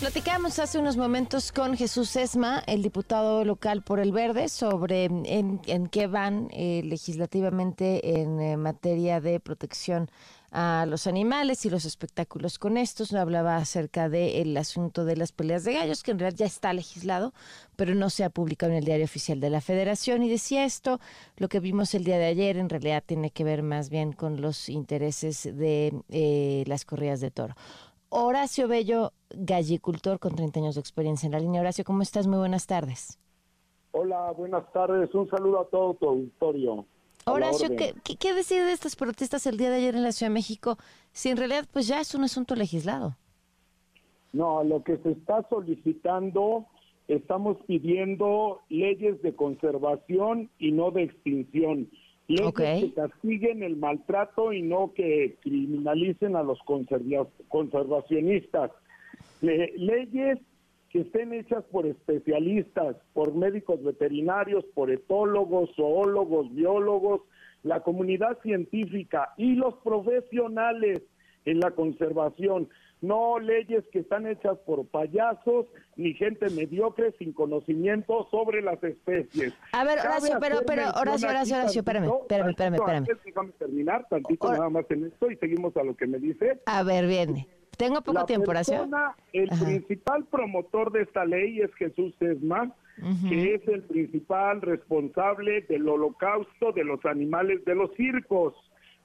Platicamos hace unos momentos con Jesús Esma, el diputado local por el Verde, sobre en, qué van eh, legislativamente en eh, materia de protección a los animales y los espectáculos con estos. Hablaba acerca del asunto de las peleas de gallos, que en realidad ya está legislado, pero no se ha publicado en el diario oficial de la Federación. Y decía esto, lo que vimos el día de ayer en realidad tiene que ver más bien con los intereses de eh, las corridas de toro. Horacio Bello, gallicultor con 30 años de experiencia en la línea. Horacio, ¿cómo estás? Muy buenas tardes. Hola, buenas tardes. Un saludo a todo tu auditorio. Horacio, ¿qué, ¿qué, decir de estas protestas el día de ayer en la Ciudad de México si en realidad pues ya es un asunto legislado? No, lo que se está solicitando, estamos pidiendo leyes de conservación y no de extinción. Leyes que castiguen el maltrato y no que criminalicen a los conservacionistas. leyes que estén hechas por especialistas, por médicos veterinarios, por etólogos, zoólogos, biólogos, la comunidad científica y los profesionales en la conservación. No leyes que están hechas por payasos ni gente mediocre sin conocimiento sobre las especies. A ver, Horacio, pero, pero, Horacio, Horacio, Horacio, espérame, espérame, espérame, Déjame terminar tantito nada más en esto y seguimos a lo que me dice. A ver, viene. Tengo poco tiempo, Horacio. El principal promotor de esta ley es Jesús Sesma, que es el principal responsable del holocausto de los animales de los circos,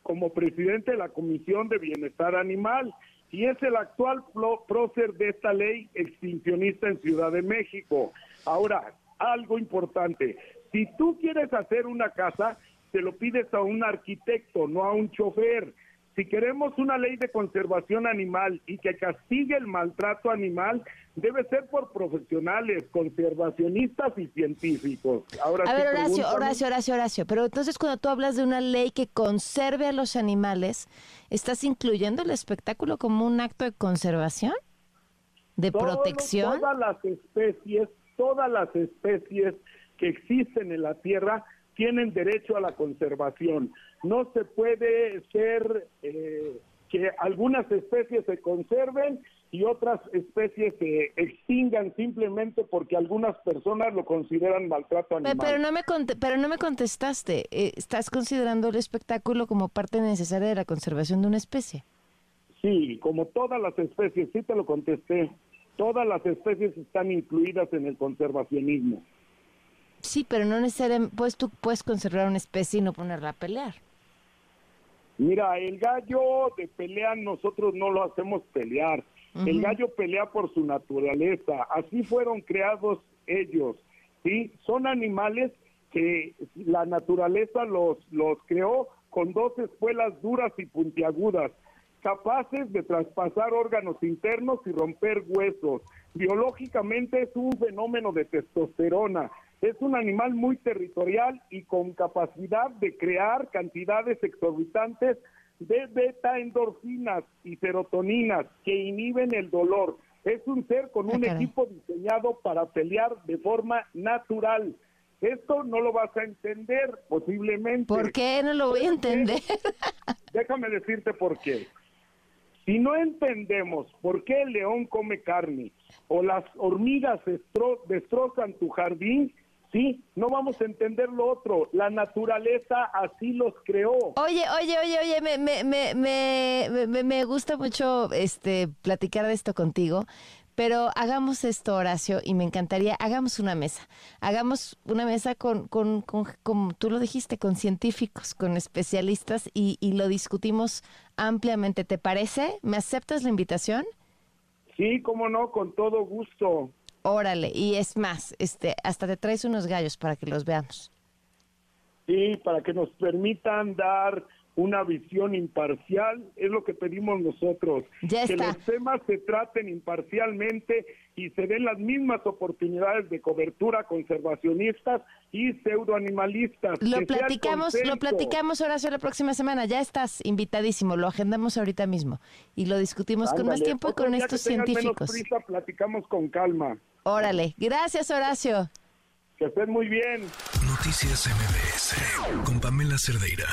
como presidente de la Comisión de Bienestar Animal, y es el actual prócer de esta ley extincionista en Ciudad de México. Ahora, algo importante, si tú quieres hacer una casa, te lo pides a un arquitecto, no a un chofer si queremos una ley de conservación animal y que castigue el maltrato animal, debe ser por profesionales, conservacionistas y científicos. Ahora a ver, Horacio, Horacio, Horacio, Horacio, pero entonces cuando tú hablas de una ley que conserve a los animales, ¿estás incluyendo el espectáculo como un acto de conservación? ¿De protección? Todas las especies, todas las especies que existen en la Tierra tienen derecho a la conservación. No se puede ser eh, que algunas especies se conserven y otras especies se extingan simplemente porque algunas personas lo consideran maltrato animal. Pero no me, pero no me contestaste. Eh, ¿Estás considerando el espectáculo como parte necesaria de la conservación de una especie? Sí, como todas las especies, sí te lo contesté. Todas las especies están incluidas en el conservacionismo. Sí, pero no necesariamente, pues tú puedes conservar una especie y no ponerla a pelear. Mira, el gallo de pelea nosotros no lo hacemos pelear. El gallo pelea por su naturaleza. Así fueron creados ellos. ¿sí? Son animales que la naturaleza los, los creó con dos espuelas duras y puntiagudas, capaces de traspasar órganos internos y romper huesos. Biológicamente es un fenómeno de testosterona. Es un animal muy territorial y con capacidad de crear cantidades exorbitantes de beta endorfinas y serotoninas que inhiben el dolor. Es un ser con un ah, equipo diseñado para pelear de forma natural. Esto no lo vas a entender posiblemente. ¿Por qué no lo voy a entender? Déjame decirte por qué. Si no entendemos por qué el león come carne o las hormigas destrozan tu jardín, Sí, no vamos a entender lo otro. La naturaleza así los creó. Oye, oye, oye, oye, me, me, me, me, me gusta mucho este platicar de esto contigo. Pero hagamos esto, Horacio, y me encantaría, hagamos una mesa. Hagamos una mesa con, con, con como tú lo dijiste, con científicos, con especialistas y, y lo discutimos ampliamente. ¿Te parece? ¿Me aceptas la invitación? Sí, cómo no, con todo gusto. Órale, y es más, este, hasta te traes unos gallos para que los veamos. Sí, para que nos permitan dar una visión imparcial, es lo que pedimos nosotros. que los temas se traten imparcialmente y se den las mismas oportunidades de cobertura conservacionistas y pseudoanimalistas. Lo platicamos, lo platicamos Horacio la próxima semana, ya estás invitadísimo, lo agendamos ahorita mismo y lo discutimos con más tiempo y con estos científicos. platicamos con calma. Órale, gracias Horacio. Que estén muy bien. Noticias MBS con Pamela Cerdeira.